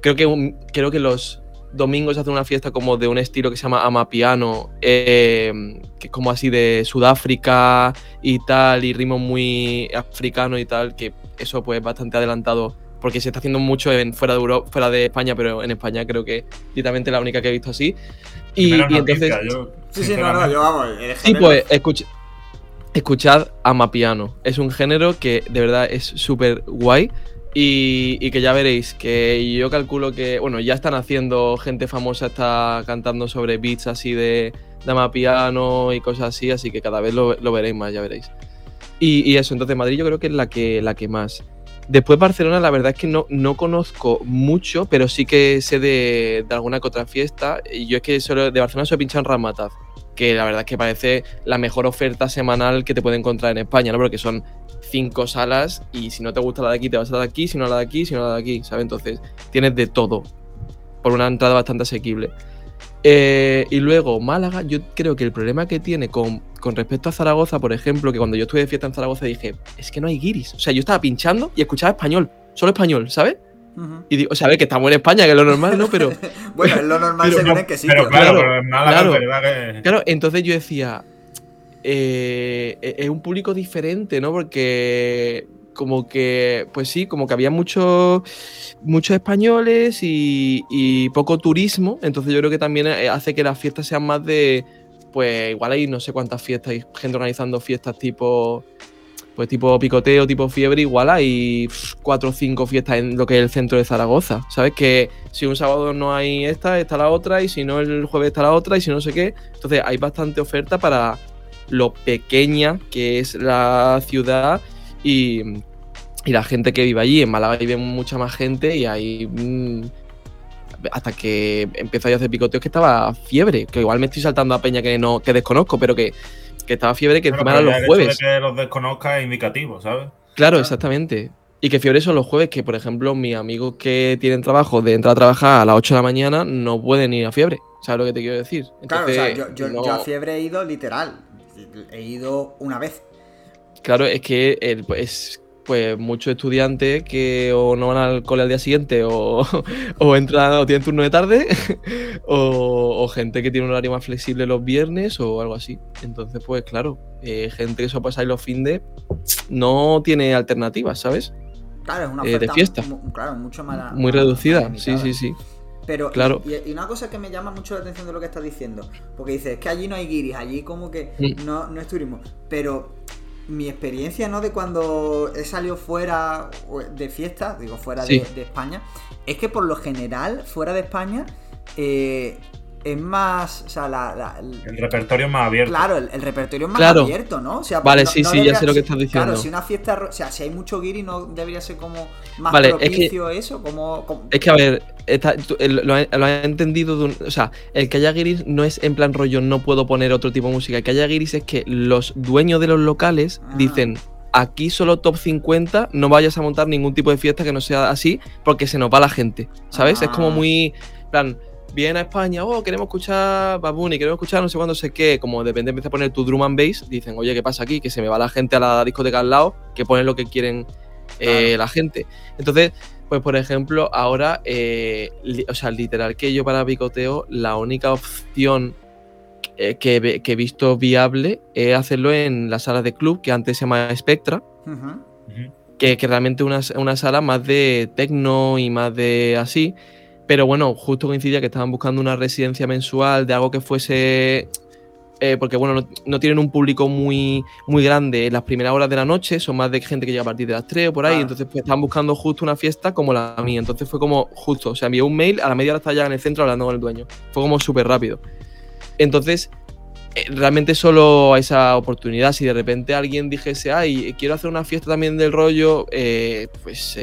Creo que, creo que los domingos hacen una fiesta como de un estilo que se llama Amapiano, eh, que es como así de Sudáfrica y tal, y ritmo muy africano y tal, que eso pues bastante adelantado porque se está haciendo mucho en, fuera de Europa, fuera de España, pero en España creo que literalmente la única que he visto así. Y, entonces. sí, sí, no, no, yo vamos. Sí, pues escuchad Amapiano. Es un género que de verdad es súper guay. Y, que ya veréis que yo calculo que, bueno, ya están haciendo, gente famosa está cantando sobre beats así de, de piano y cosas así, así que cada vez lo, veréis más, ya veréis. Y, eso, entonces Madrid yo creo que es la que, la que más. Después Barcelona, la verdad es que no, no conozco mucho, pero sí que sé de, alguna que otra fiesta. Y yo es que solo, de Barcelona solo en Ramataz, que la verdad es que parece la mejor oferta semanal que te puede encontrar en España, ¿no? Porque son cinco salas y si no te gusta la de aquí, te vas a la de aquí, si no la de aquí, si no la de aquí, ¿sabes? Entonces tienes de todo por una entrada bastante asequible. Eh, y luego Málaga, yo creo que el problema que tiene con, con, respecto a Zaragoza, por ejemplo, que cuando yo estuve de fiesta en Zaragoza dije, es que no hay guiris. O sea, yo estaba pinchando y escuchaba español, solo español, ¿sabes? Y digo, o sea, que estamos en España, que es lo normal, ¿no? Pero. bueno, es lo normal según en qué sitio. Pero claro, pero en Málaga claro, verdad que. Claro, entonces yo decía. Eh, es un público diferente, ¿no? Porque como que, pues sí, como que había muchos muchos españoles y, poco turismo, entonces yo creo que también eh, hace que las fiestas sean más de, pues igual hay no sé cuántas fiestas, hay gente organizando fiestas tipo, pues tipo picoteo, tipo fiebre, igual hay cuatro o cinco fiestas en lo que es el centro de Zaragoza, ¿sabes? Que si un sábado no hay esta, está la otra, y si no el jueves está la otra, y si no sé qué, entonces hay bastante oferta para lo pequeña que es la ciudad y, la gente que vive allí. En Málaga vive mucha más gente y ahí. Mm, hasta que empezó a hacer picoteos que estaba fiebre. Que igual me estoy saltando a peña que no que desconozco, pero que, estaba fiebre que encima eran los jueves. que los desconozca es indicativo, ¿sabes? Claro, exactamente. Y que fiebre son los jueves, que por ejemplo, mis amigos que tienen trabajo de entrar a trabajar a las 8 de la mañana no pueden ir a fiebre. ¿Sabes lo que te quiero decir? claro, o sea, yo, yo a fiebre he ido literal. He ido una vez. Claro, es que el, pues, pues muchos estudiantes que o no van al cole al día siguiente o, o entran o tienen turno de tarde o, gente que tiene un horario más flexible los viernes o algo así. Entonces, pues claro, eh, gente que se pasa ahí los fines no tiene alternativas, ¿sabes? Claro, es una eh, de fiesta. claro, mucho más, muy reducida, sí, sí, sí. Pero, claro. y, una cosa que me llama mucho la atención de lo que estás diciendo, porque dices, es que allí no hay guiris, allí como que mm. no, no es turismo, pero mi experiencia, ¿no? De cuando he salido fuera de fiesta, digo fuera de, España, es que por lo general, fuera de España, eh, es más. O sea, la, el repertorio es más abierto. Claro, el, repertorio es más abierto, ¿no? O sea, vale, sí, sí, ya sé lo que estás diciendo. Claro, si una fiesta. O sea, si hay mucho guiri, no debería ser como más propicio eso. Como, Es que, a ver, lo, has entendido. o sea, el que haya guiris no es en plan rollo, no puedo poner otro tipo de música. El que haya guiris es que los dueños de los locales ah. dicen aquí solo top 50, no vayas a montar ningún tipo de fiesta que no sea así, porque se nos va la gente, ¿sabes? Es como ah. muy, plan, viene a España, oh, queremos escuchar Babuni, queremos escuchar no sé cuándo sé qué, como de repente empieza a poner tu drum and bass, dicen, oye, ¿qué pasa aquí? Que se me va la gente a la discoteca al lado, que ponen lo que quieren eh, la gente. Entonces, pues por ejemplo, ahora, eh, o sea, literal que yo para picoteo, la única opción eh, que, he visto viable es hacerlo en la sala de club, que antes se llama Spectra. Que, que, realmente una, una sala más de techno y más de así. Pero bueno, justo coincidía que estaban buscando una residencia mensual de algo que fuese. Eh, porque bueno, no, tienen un público muy, muy grande en las primeras horas de la noche, son más de gente que llega a partir de las 3 o por ahí, entonces pues estaban buscando justo una fiesta como la mía, entonces fue como justo, o sea, envió un mail, a la media hora estaba ya en el centro hablando con el dueño, fue como súper rápido. Entonces, eh, realmente solo a esa oportunidad, si de repente alguien dijese, ay, quiero hacer una fiesta también del rollo, eh, pues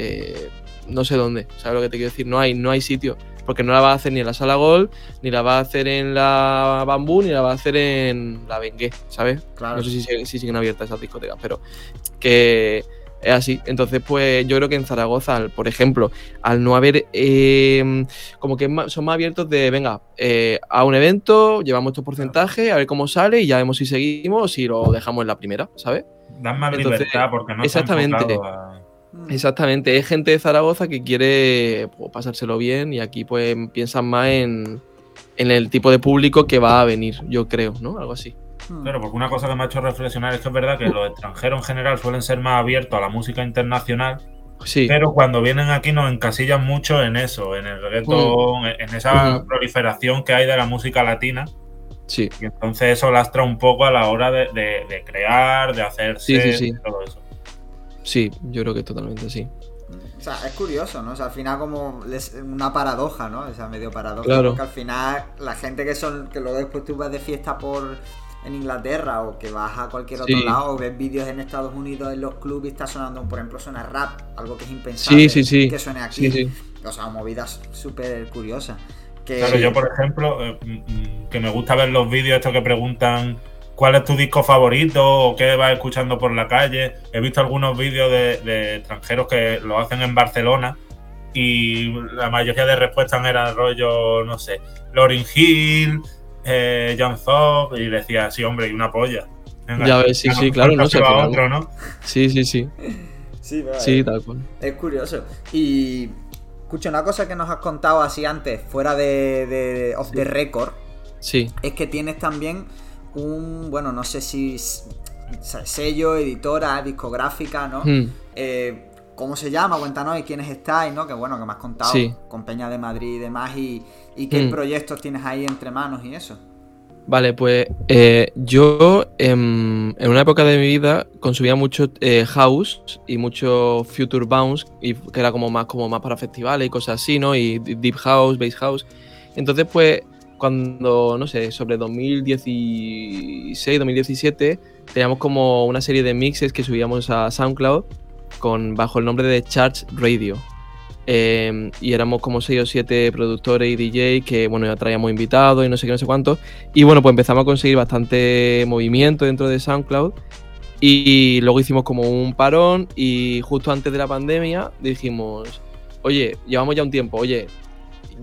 no sé dónde, ¿sabes lo que te quiero decir? No hay, no hay sitio, porque no la va a hacer ni en la sala Gol, ni la va a hacer en la Bambú, ni la va a hacer en la Bengué, ¿sabes? No sé si, siguen abiertas esas discotecas, pero que es así. Entonces, pues yo creo que en Zaragoza, por ejemplo, al no haber, em, como que son más abiertos de, venga, eh, a un evento, llevamos estos porcentajes, a ver cómo sale y ya vemos si seguimos o si lo dejamos en la primera, ¿sabes? Dan más libertad porque no exactamente. Exactamente, es gente de Zaragoza que quiere pues, pasárselo bien y aquí pues piensan más en, el tipo de público que va a venir, yo creo, ¿no? Algo así. Mm. Claro, porque una cosa que me ha hecho reflexionar es que es verdad que los extranjeros en general suelen ser más abiertos a la música internacional, sí. pero cuando vienen aquí nos encasillan mucho en eso, en el reggaetón, mm. en esa proliferación que hay de la música latina. Sí. Y entonces eso lastra un poco a la hora de, crear, de hacer sí, todo eso. Sí, yo creo que totalmente sí. O sea, es curioso, ¿no? O sea, al final como es una paradoja, ¿no? O sea, medio paradoja. Claro. Porque al final la gente que son, que luego después tú vas de fiesta por, en Inglaterra o que vas a cualquier otro lado o ves vídeos en Estados Unidos en los clubes y está sonando, por ejemplo, suena rap, algo que es impensable que suene aquí. O sea, movidas súper curiosas. Claro, yo por ejemplo, eh, mm, mm, que me gusta ver los vídeos estos que preguntan cuál es tu disco favorito o qué vas escuchando por la calle. He visto algunos vídeos de, extranjeros que lo hacen en Barcelona y la mayoría de respuestas eran rollo, no sé, Lauryn Hill, eh, John Thorpe y decía, sí, hombre, y una polla. ya ves, sí, sí, claro, no sé. otro, ¿no? Sí, sí, sí. Sí, sí tal cual. Es curioso. Y Escucha, una cosa que nos has contado así antes, fuera de, de Off the Record, sí. es que tienes también un, bueno, no sé si sello, editora, discográfica, ¿no? Hmm. Eh, ¿Cómo se llama? Cuéntanos y quiénes estáis, ¿no? Que bueno, que me has contado con Peña de Madrid y demás, y, qué hmm. proyectos tienes ahí entre manos y eso. Vale, pues eh, yo en, una época de mi vida consumía mucho eh, house y mucho future bounce, y que era como más, como más para festivales y cosas así, ¿no? Y deep house, bass house. Entonces, pues, cuando, no sé, sobre 2016, 2017, teníamos como una serie de mixes que subíamos a SoundCloud con, bajo el nombre de Charge Radio. Em, y éramos como 6 o 7 productores y DJ que, bueno, ya traíamos invitados y no sé qué, no sé cuánto. Y bueno, pues empezamos a conseguir bastante movimiento dentro de SoundCloud. Y luego hicimos como un parón y justo antes de la pandemia dijimos, oye, llevamos ya un tiempo, oye,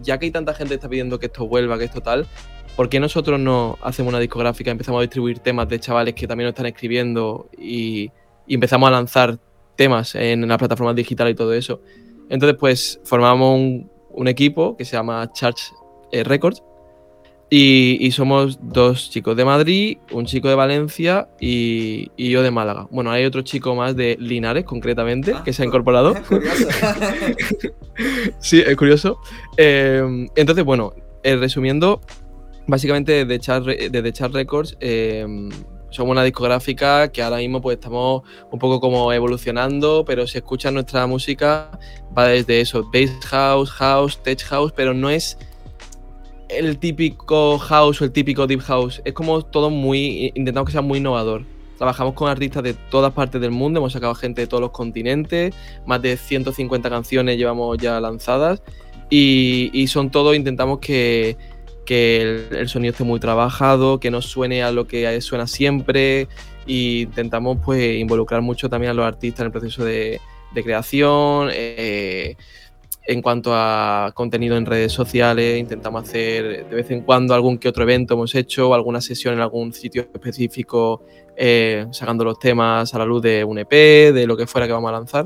ya que hay tanta gente que está pidiendo que esto vuelva, que esto tal, ¿por qué nosotros no hacemos una discográfica, empezamos a distribuir temas de chavales que también nos están escribiendo y, empezamos a lanzar temas en las plataformas digitales y todo eso? Entonces, pues formamos un, equipo que se llama Charge eh, Records y, somos dos chicos de Madrid, un chico de Valencia y, yo de Málaga. Bueno, hay otro chico más de Linares, concretamente, que se ha ah, incorporado. Es curioso. sí, es curioso. Eh, entonces, bueno, eh, resumiendo, básicamente de Charge, de Chart Records somos una discográfica que ahora mismo pues estamos un poco como evolucionando, pero si escuchas nuestra música va desde eso, bass house, house, tech house, pero no es el típico house o el típico deep house, es como todo muy, intentamos que sea muy innovador. Trabajamos con artistas de todas partes del mundo, hemos sacado gente de todos los continentes, más de 150 canciones llevamos ya lanzadas y, y son todos, intentamos que que el, sonido esté muy trabajado, que no suene a lo que suena siempre intentamos pues involucrar mucho también a los artistas en el proceso de, creación. Eh, en cuanto a contenido en redes sociales, intentamos hacer de vez en cuando algún que otro evento hemos hecho, alguna sesión en algún sitio específico, eh, sacando los temas a la luz de un EP, de lo que fuera que vamos a lanzar.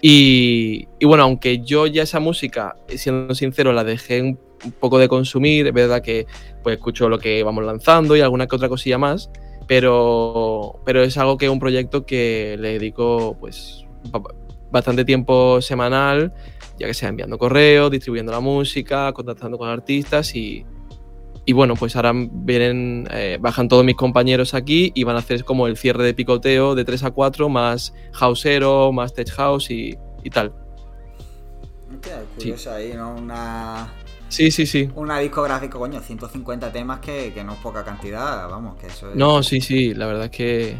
Y, bueno, aunque yo ya esa música, siendo sincero, la dejé un, poco de consumir, es verdad que pues escucho lo que vamos lanzando y alguna que otra cosilla más, pero, pero es algo que es un proyecto que le dedico pues bastante tiempo semanal, ya que sea enviando correos, distribuyendo la música, contactando con artistas y, y bueno, pues ahora vienen, eh, bajan todos mis compañeros aquí y van a hacer como el cierre de picoteo de 3 a 4, más houseero, más tech house y, tal. curioso ahí, ¿no? Una. Sí, sí, sí. Una discográfica, coño, 150 temas que, no es poca cantidad, vamos, que eso es... No, sí, sí, la verdad es que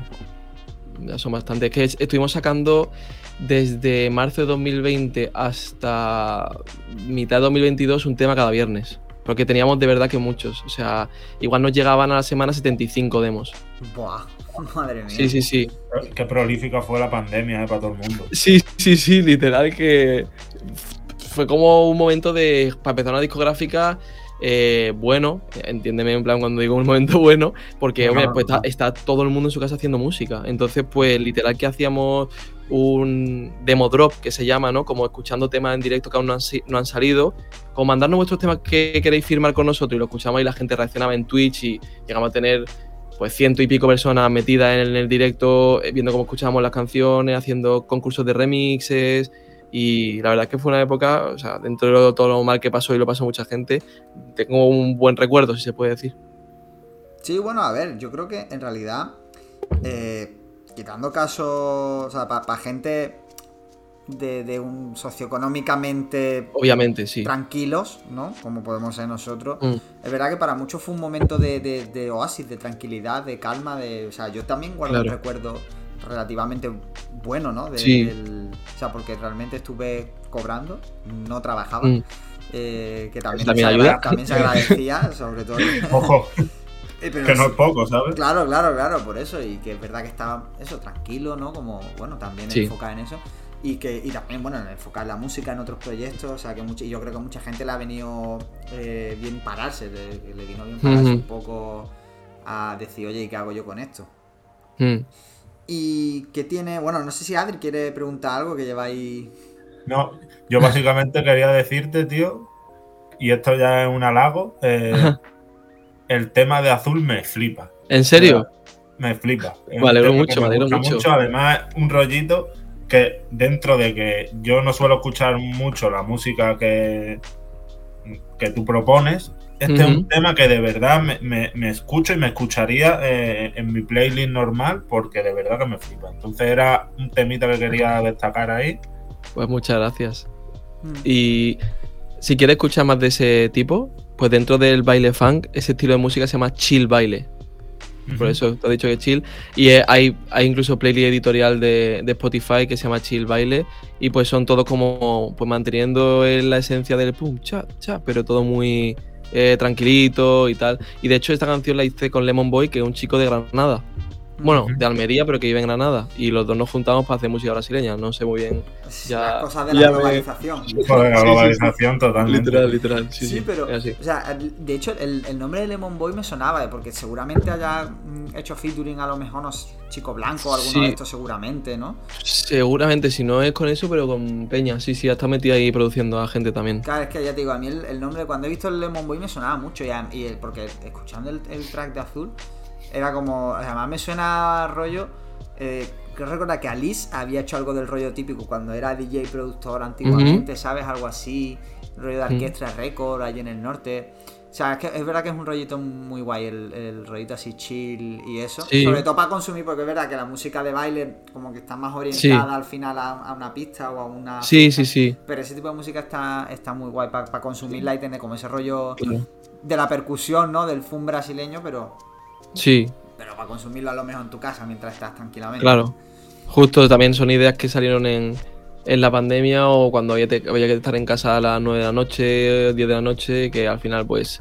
ya son bastantes. que estuvimos sacando desde marzo de 2020 hasta mitad de 2022 un tema cada viernes. Porque teníamos de verdad que muchos. O sea, igual nos llegaban a la semana 75 demos. Buah, madre mía. Sí, sí, sí. Qué prolífica fue la pandemia eh, para todo el mundo. Sí, sí, sí, literal que fue como un momento de. Para empezar una discográfica. Eh, bueno, entiéndeme en plan cuando digo un momento bueno, porque hombre, pues está, está, todo el mundo en su casa haciendo música. Entonces, pues literal que hacíamos un demo drop que se llama, ¿no? Como escuchando temas en directo que aún no han, salido, como mandarnos vuestros temas que queréis firmar con nosotros y lo escuchamos y la gente reaccionaba en Twitch y llegamos a tener pues ciento y pico personas metidas en el directo, eh, viendo cómo escuchábamos las canciones, haciendo concursos de remixes y la verdad es que fue una época, o sea, dentro de todo lo mal que pasó y lo pasó mucha gente, tengo un buen recuerdo, si se puede decir. Sí, bueno, a ver, yo creo que en realidad... Eh, quitando casos, o sea, para gente de, un socioeconómicamente obviamente sí tranquilos no como podemos ser nosotros mm. es verdad que para muchos fue un momento de, oasis de tranquilidad de calma de o sea yo también guardo un recuerdo relativamente bueno no sí. o sea porque realmente estuve cobrando no trabajaba mm. eh, que también, también, ayuda. también se agradecía sobre todo ojo eh, que no es poco, ¿sabes? Claro, claro, claro, por eso. Y que es verdad que estaba eso, tranquilo, ¿no? Como, bueno, también enfocada en eso y que y también bueno enfocar la música en otros proyectos o sea que mucho, yo creo que mucha gente le ha venido eh, bien pararse le, vino bien pararse un poco a decir oye y qué hago yo con esto mm. Y que tiene bueno no sé si Adri quiere preguntar algo que lleváis no yo básicamente quería decirte tío y esto ya es un halago eh, el tema de azul me flipa. En serio me flipa. Me alegro mucho me alegro mucho. además un rollito que dentro de que yo no suelo escuchar mucho la música que, que tú propones, este es un tema que de verdad me, escucho y me escucharía eh, en mi playlist normal porque de verdad que me flipa. Entonces era un temita que quería destacar ahí. Pues muchas gracias. Mm. Y si quieres escuchar más de ese tipo, pues dentro del baile funk, ese estilo de música se llama chill baile. Por eso te he dicho que chill. Y hay, hay incluso playlist editorial de, Spotify que se llama Chill Baile. Y pues son todos como pues manteniendo la esencia del pum, cha, cha, pero todo muy eh, tranquilito y tal. Y de hecho esta canción la hice con Lemon Boy, que es un chico de Granada. Bueno, de Almería, pero que vive en Granada. Y los dos nos juntamos para hacer música brasileña. No sé muy bien. Ya, cosas de la globalización. de la globalización totalmente. Literal, literal. Sí, sí, pero. O sea, de hecho, el, nombre de Lemon Boy me sonaba, ¿eh? porque seguramente haya mm, hecho featuring a lo mejor unos Chico Blanco, alguno de estos, seguramente, ¿no? Seguramente, si no es con eso, pero con Peña. Sí, sí, está metido ahí produciendo a gente también. Claro, es que ya te digo, a mí el, nombre, cuando he visto el Lemon Boy me sonaba mucho, y, y porque escuchando el, el track de Azul era como. Además, me suena rollo. Eh, creo recordar que Alice había hecho algo del rollo típico cuando era DJ productor antiguamente, ¿sabes? Algo así. Rollo de orquestra record allí en el norte. O sea, es, que es verdad que es un rollito muy guay, el, rollito así chill y eso. Sobre todo para consumir, porque es verdad que la música de baile como que está más orientada al final a, una pista o a una... Sí, sí, sí. Pero ese tipo de música está, está muy guay para, consumirla y tener como ese rollo de la percusión, ¿no? Del fun brasileño, pero Sí. Pero para consumirlo a lo mejor en tu casa mientras estás tranquilamente. Claro. Justo también son ideas que salieron en, la pandemia o cuando había, que estar en casa a las 9 de la noche, 10 de la noche, que al final pues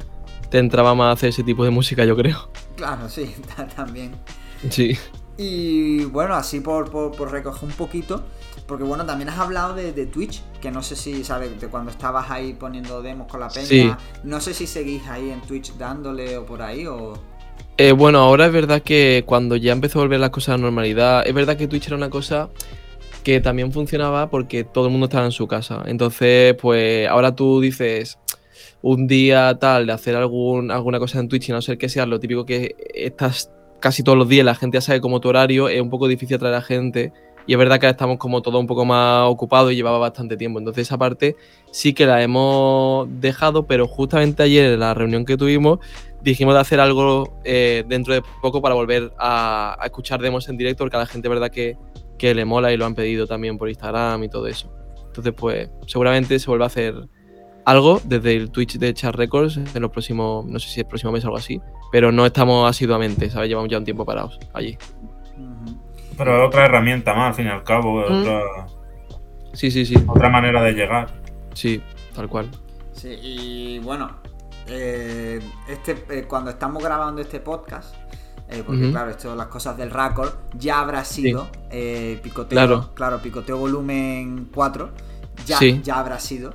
te entraba más a hacer ese tipo de música, yo creo. Claro, sí, también. Sí. Y bueno, así por, por, recoger un poquito, porque bueno, también has hablado de, Twitch, que no sé si, ¿sabes? De cuando estabas ahí poniendo demos con la peña. No sé si seguís ahí en Twitch dándole o por ahí o... Eh, bueno, ahora es verdad que cuando ya empezó a volver las cosas a la normalidad, es verdad que Twitch era una cosa que también funcionaba porque todo el mundo estaba en su casa. Entonces, pues ahora tú dices un día tal de hacer algún, alguna cosa en Twitch y no ser que sea lo típico que estás casi todos los días, la gente ya sabe como tu horario, es un poco difícil atraer a gente. Y es verdad que estamos como todo un poco más ocupados y llevaba bastante tiempo. Entonces esa parte sí que la hemos dejado, pero justamente ayer en la reunión que tuvimos dijimos de hacer algo eh, dentro de poco para volver a, escuchar demos en directo, porque a la gente, verdad, que, que, le mola y lo han pedido también por Instagram y todo eso. Entonces, pues, seguramente se vuelva a hacer algo desde el Twitch de Chat Records en los próximos, no sé si el próximo mes o algo así, pero no estamos asiduamente, ¿sabes? Llevamos ya un tiempo parados allí. Pero otra herramienta más, al fin y al cabo, mm. otra... Sí, sí, sí. Otra manera de llegar. Sí, tal cual. Sí, y bueno, eh, este, eh, cuando estamos grabando este podcast, eh, porque claro, esto las cosas del récord, ya habrá sido picoteo, claro. picoteo volumen 4, ya, ya habrá sido.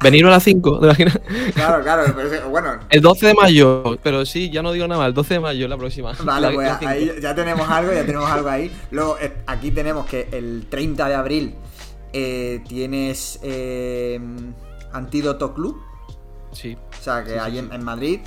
Venir a las 5 Claro, claro, bueno. El 12 de mayo, pero sí, ya no digo nada más, el 12 de mayo la próxima. Vale, pues ahí ya tenemos algo, ya tenemos algo ahí. Luego, aquí tenemos que el 30 de abril tienes Antídoto Club. Sí. O sea, que hay En, Madrid,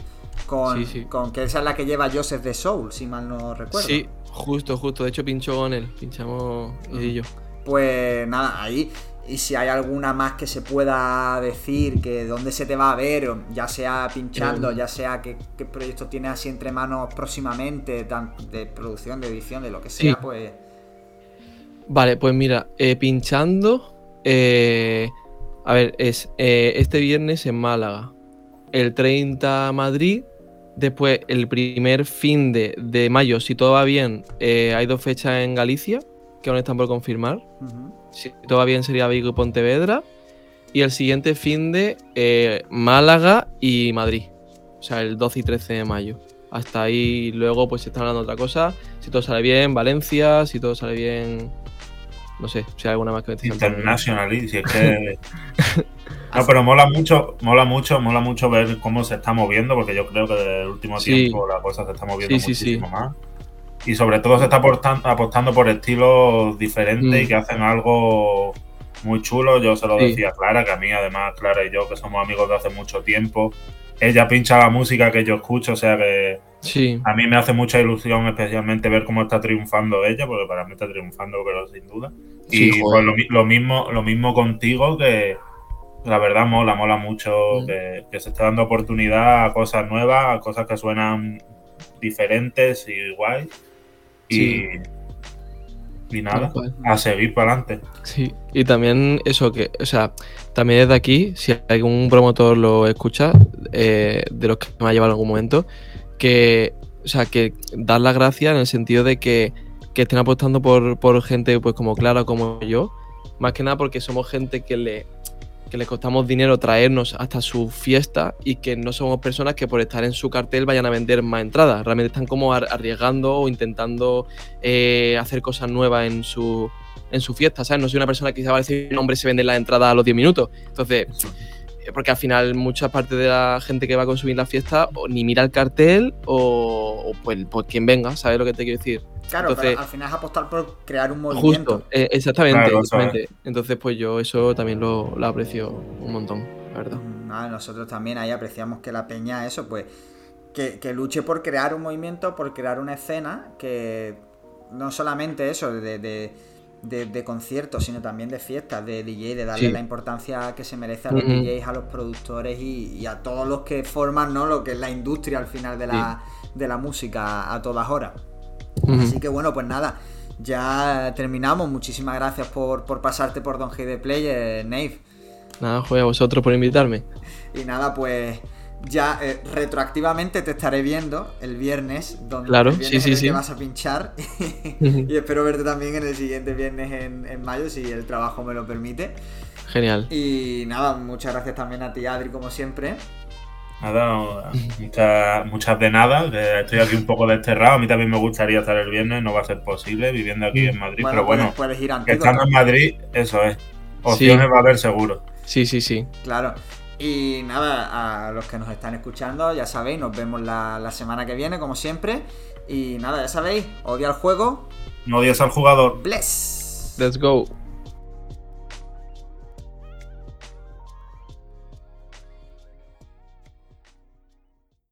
con, con, que esa es la que lleva Joseph de Soul, si mal no recuerdo. Sí, justo, justo. De hecho, pinchó con él, pinchamos y yo. Pues nada, ahí. Y si hay alguna más que se pueda decir, que dónde se te va a ver, ya sea pinchando, ya sea qué, qué proyecto tienes así entre manos próximamente, de producción, de edición, de lo que sea, pues. Vale, pues mira, eh, pinchando Eh, a ver, es eh, este viernes en Málaga, el 30 Madrid, después el primer fin de, de mayo, si todo va bien, eh, hay dos fechas en Galicia, que aún están por confirmar. Si todo va bien sería Vigo y Pontevedra. Y el siguiente fin de eh, Málaga y Madrid. O sea, el 12 y 13 de mayo. Hasta ahí luego pues se está hablando de otra cosa. Si todo sale bien, Valencia, si todo sale bien... No sé, si hay alguna más que me International, si es que... no, pero mola mucho, mola mucho, mola mucho ver cómo se está moviendo, porque yo creo que desde el último tiempo la cosa se está moviendo muchísimo más. Y sobre todo se está apostando, por estilos diferentes y mm. que hacen algo muy chulo. Yo se lo decía a Clara, que a mí además Clara y yo, que somos amigos de hace mucho tiempo, ella pincha la música que yo escucho, o sea que a mí me hace mucha ilusión especialmente ver cómo está triunfando ella, porque para mí está triunfando, pero sin duda. y pues lo, mismo, lo mismo contigo, que la verdad mola, mola mucho mm. que, que, se esté dando oportunidad a cosas nuevas, a cosas que suenan diferentes y guay. Y, y nada, a seguir para adelante. Sí, y también eso que, o sea, también desde aquí, si algún promotor lo escucha, eh, de los que me ha llevado en algún momento, que, o sea, que dar las gracias en el sentido de que, que estén apostando por, por gente pues como Clara como yo, más que nada porque somos gente que le, que le costamos dinero traernos hasta su fiesta y que no somos personas que por estar en su cartel vayan a vender más entradas. Realmente están como arriesgando o intentando eh, hacer cosas nuevas en su, en su fiesta, ¿sabes? No soy una persona que se va a decir, un hombre, se vende la entrada a los 10 minutos. Entonces, porque al final mucha parte de la gente que va a consumir la fiesta o ni mira el cartel o, pues, pues, quien venga, ¿sabes lo que te quiero decir? Claro, pero al final es apostar por crear un movimiento. Justo, eh, exactamente, Entonces, pues yo eso también lo, aprecio un montón, la verdad. Mm, nosotros también ahí apreciamos que la peña, eso, pues, que, luche por crear un movimiento, por crear una escena que no solamente eso, de, de, conciertos, sino también de fiestas, de DJ, de darle la importancia que se merece a los DJs, a los productores y, a todos los que forman ¿no? lo que es la industria al final de la, de la música a todas horas. Así que bueno, pues nada, ya terminamos. Muchísimas gracias por, pasarte por Don G de Play, eh, Nave. Nada, juega a vosotros por invitarme. Y nada, pues ya eh, retroactivamente te estaré viendo el viernes, donde claro, sí, sí, sí. vas a pinchar. y espero verte también en el siguiente viernes en, en, mayo, si el trabajo me lo permite. Genial. Y nada, muchas gracias también a ti, Adri, como siempre. Nada, muchas, muchas de nada. Estoy aquí un poco desterrado. A mí también me gustaría estar el viernes, no va a ser posible viviendo aquí en Madrid. pero bueno, puedes, ir que estando en Madrid, eso es. Opciones va a haber seguro. Sí, sí, sí. Claro. Y nada, a los que nos están escuchando, ya sabéis, nos vemos la, la semana que viene, como siempre. Y nada, ya sabéis, odia al juego. No odias al jugador. Bless. Let's go.